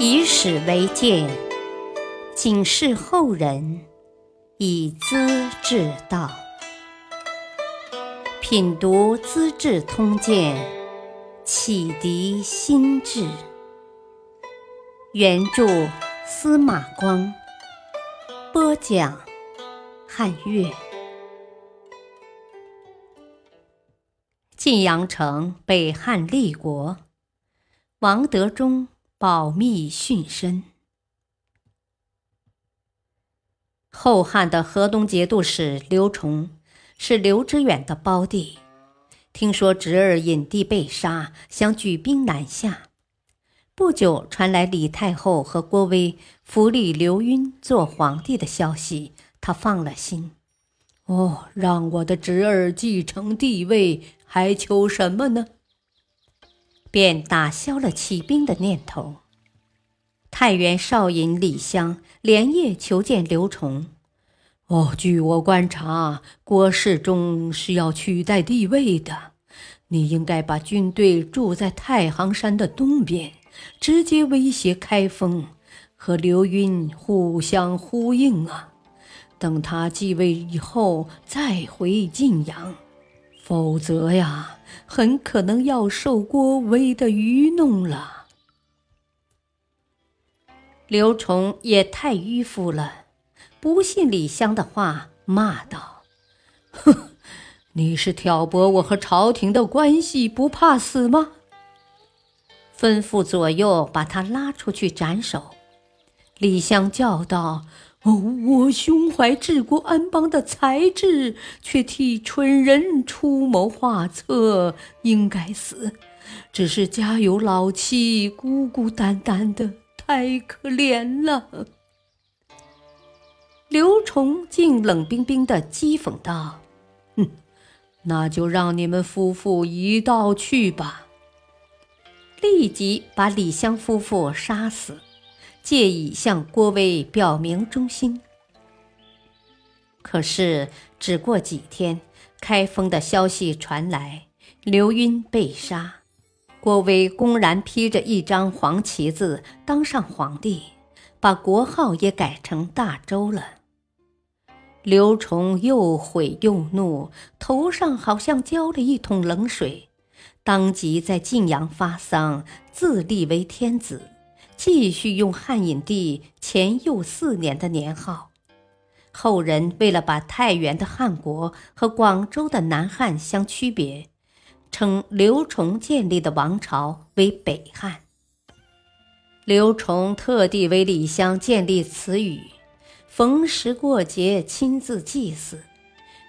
以史为鉴，警示后人，以资治道。品读《资治通鉴》，启迪心智。原著：司马光。播讲：汉乐。晋阳城北汉立国，王德忠。保密殉身。后汉的河东节度使刘崇是刘知远的胞弟，听说侄儿隐帝被杀，想举兵南下。不久传来李太后和郭威扶立刘赟做皇帝的消息，他放了心。哦，让我的侄儿继承帝位，还求什么呢？便打消了起兵的念头。太原少尹李湘连夜求见刘崇。哦，据我观察，郭世忠是要取代帝位的。你应该把军队驻在太行山的东边，直接威胁开封，和刘赟互相呼应啊。等他继位以后再回晋阳，否则呀。很可能要受郭威的愚弄了。刘崇也太迂腐了，不信李湘的话，骂道：“哼，你是挑拨我和朝廷的关系，不怕死吗？”吩咐左右把他拉出去斩首。李湘叫道。哦，我胸怀治国安邦的才智，却替蠢人出谋划策，应该死。只是家有老妻，孤孤单单的，太可怜了。刘崇竟冷冰冰的讥讽道：“哼，那就让你们夫妇一道去吧。”立即把李湘夫妇杀死。借以向郭威表明忠心。可是，只过几天，开封的消息传来，刘赟被杀，郭威公然披着一张黄旗子当上皇帝，把国号也改成大周了。刘崇又悔又怒，头上好像浇了一桶冷水，当即在晋阳发丧，自立为天子。继续用汉隐帝前佑四年的年号，后人为了把太原的汉国和广州的南汉相区别，称刘崇建立的王朝为北汉。刘崇特地为李湘建立词语，逢时过节亲自祭祀，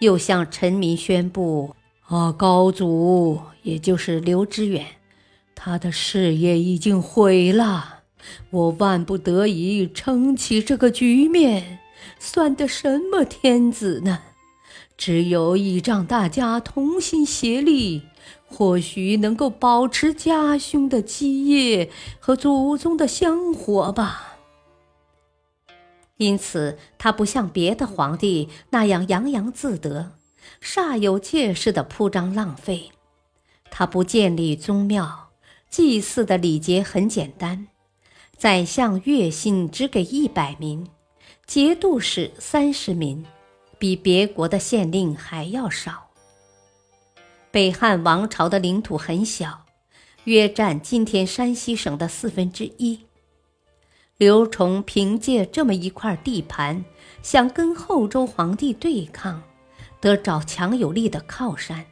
又向臣民宣布：啊，高祖，也就是刘知远，他的事业已经毁了。我万不得已撑起这个局面，算得什么天子呢？只有倚仗大家同心协力，或许能够保持家兄的基业和祖宗的香火吧。因此，他不像别的皇帝那样洋洋自得、煞有介事的铺张浪费。他不建立宗庙，祭祀的礼节很简单。宰相月薪只给一百名，节度使三十名，比别国的县令还要少。北汉王朝的领土很小，约占今天山西省的四分之一。刘崇凭借这么一块地盘，想跟后周皇帝对抗，得找强有力的靠山。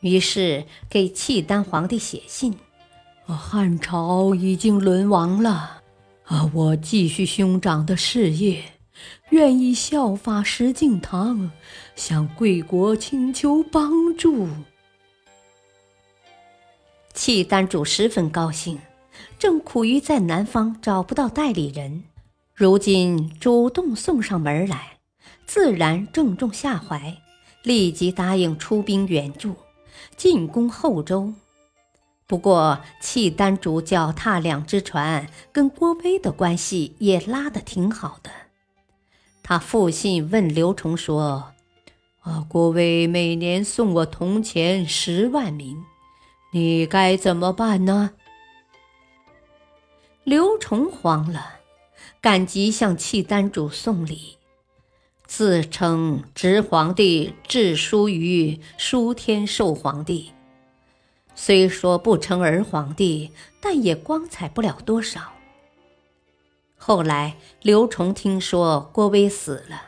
于是给契丹皇帝写信。汉朝已经沦亡了，啊！我继续兄长的事业，愿意效法石敬瑭，向贵国请求帮助。契丹主十分高兴，正苦于在南方找不到代理人，如今主动送上门来，自然正中下怀，立即答应出兵援助，进攻后周。不过，契丹主脚踏两只船，跟郭威的关系也拉得挺好的。他复信问刘崇说：“啊，郭威每年送我铜钱十万民，你该怎么办呢？”刘崇慌了，赶急向契丹主送礼，自称直皇帝致书于书天寿皇帝。虽说不称儿皇帝，但也光彩不了多少。后来刘崇听说郭威死了，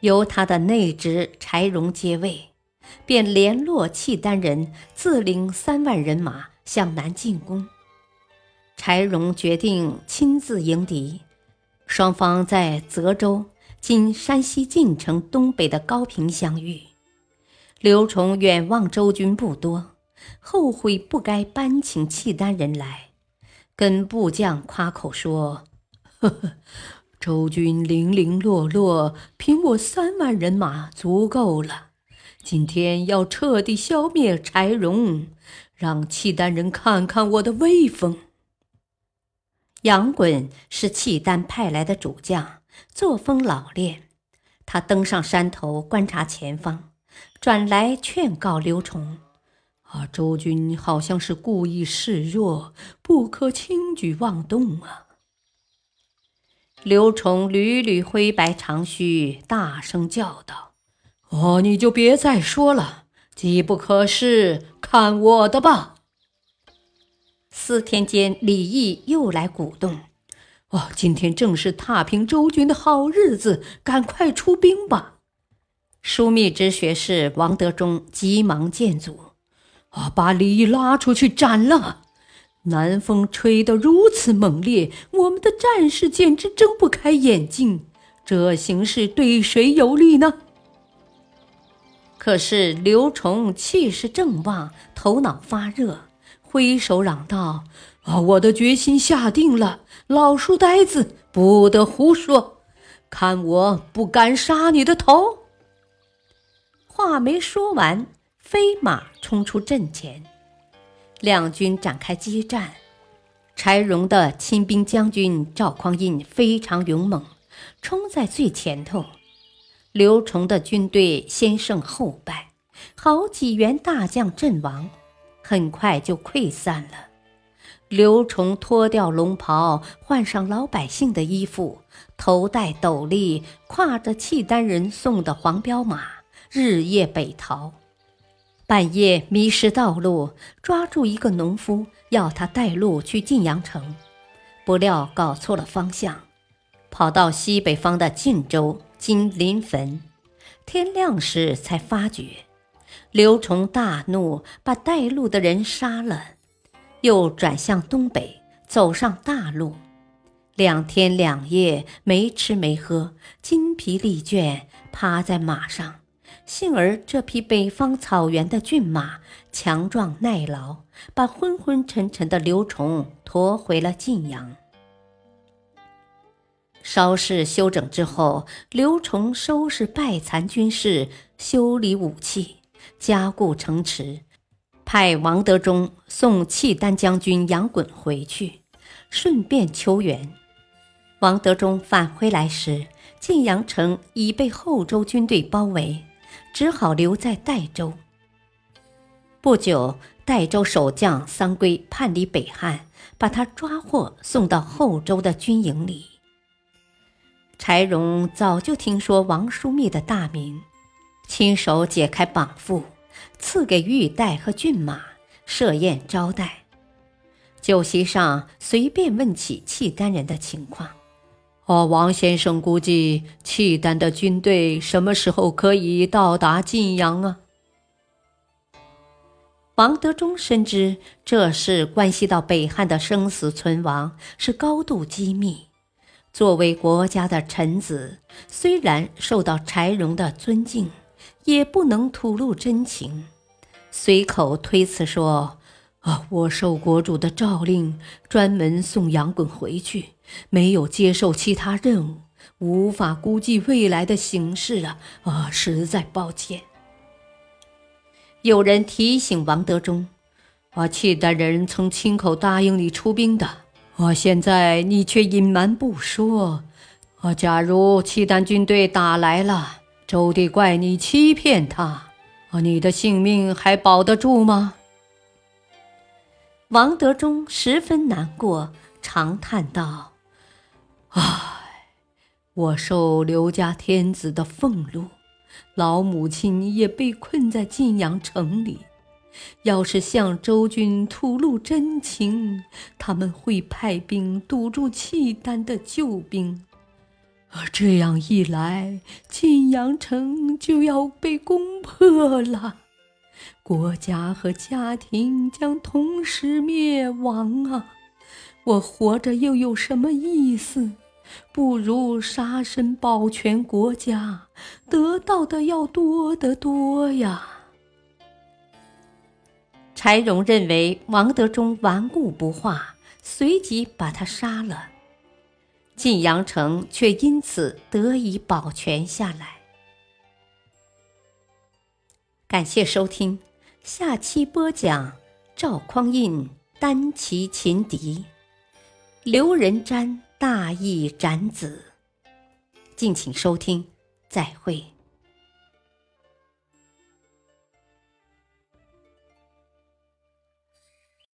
由他的内侄柴荣接位，便联络契丹人，自领三万人马向南进攻。柴荣决定亲自迎敌，双方在泽州（今山西晋城东北的高平）相遇。刘崇远望周军不多。后悔不该搬请契丹人来，跟部将夸口说：“呵呵，周军零零落落，凭我三万人马足够了。今天要彻底消灭柴荣，让契丹人看看我的威风。”杨衮是契丹派来的主将，作风老练。他登上山头观察前方，转来劝告刘崇。啊，周军好像是故意示弱，不可轻举妄动啊！刘崇屡屡挥白长须，大声叫道：“哦，你就别再说了，机不可失，看我的吧！”四天间，李毅又来鼓动：“哦，今天正是踏平周军的好日子，赶快出兵吧！”枢密直学士王德忠急忙见阻。啊！把李拉出去斩了！南风吹得如此猛烈，我们的战士简直睁不开眼睛。这形势对谁有利呢？可是刘崇气势正旺，头脑发热，挥手嚷道：“啊！我的决心下定了，老书呆子不得胡说！看我不敢杀你的头！”话没说完。飞马冲出阵前，两军展开激战。柴荣的亲兵将军赵匡胤非常勇猛，冲在最前头。刘崇的军队先胜后败，好几员大将阵亡，很快就溃散了。刘崇脱掉龙袍，换上老百姓的衣服，头戴斗笠，挎着契丹人送的黄骠马，日夜北逃。半夜迷失道路，抓住一个农夫，要他带路去晋阳城，不料搞错了方向，跑到西北方的晋州（今临汾）。天亮时才发觉，刘崇大怒，把带路的人杀了，又转向东北，走上大路。两天两夜没吃没喝，筋疲力倦，趴在马上。幸而这匹北方草原的骏马强壮耐劳，把昏昏沉沉的刘崇驮回了晋阳。稍事休整之后，刘崇收拾败残军士，修理武器，加固城池，派王德忠送契丹将军杨衮回去，顺便求援。王德忠返回来时，晋阳城已被后周军队包围。只好留在代州。不久，代州守将桑圭叛离北汉，把他抓获，送到后周的军营里。柴荣早就听说王叔密的大名，亲手解开绑缚，赐给玉带和骏马，设宴招待。酒席上，随便问起契丹人的情况。哦，王先生估计契丹的军队什么时候可以到达晋阳啊？王德忠深知这事关系到北汉的生死存亡，是高度机密。作为国家的臣子，虽然受到柴荣的尊敬，也不能吐露真情，随口推辞说。啊！我受国主的诏令，专门送杨衮回去，没有接受其他任务，无法估计未来的形势啊！啊，实在抱歉。有人提醒王德忠：“啊，契丹人曾亲口答应你出兵的，啊，现在你却隐瞒不说。啊，假如契丹军队打来了，周帝怪你欺骗他，啊，你的性命还保得住吗？”王德忠十分难过，长叹道：“唉，我受刘家天子的俸禄，老母亲也被困在晋阳城里。要是向周军吐露真情，他们会派兵堵住契丹的救兵。”而这样一来，晋阳城就要被攻破了，国家和家庭将同时灭亡啊！我活着又有什么意思？不如杀身保全国家，得到的要多得多呀！柴荣认为王德忠顽固不化，随即把他杀了。晋阳城却因此得以保全下来。感谢收听，下期播讲赵匡胤单骑擒敌，刘仁瞻大义斩子。敬请收听，再会。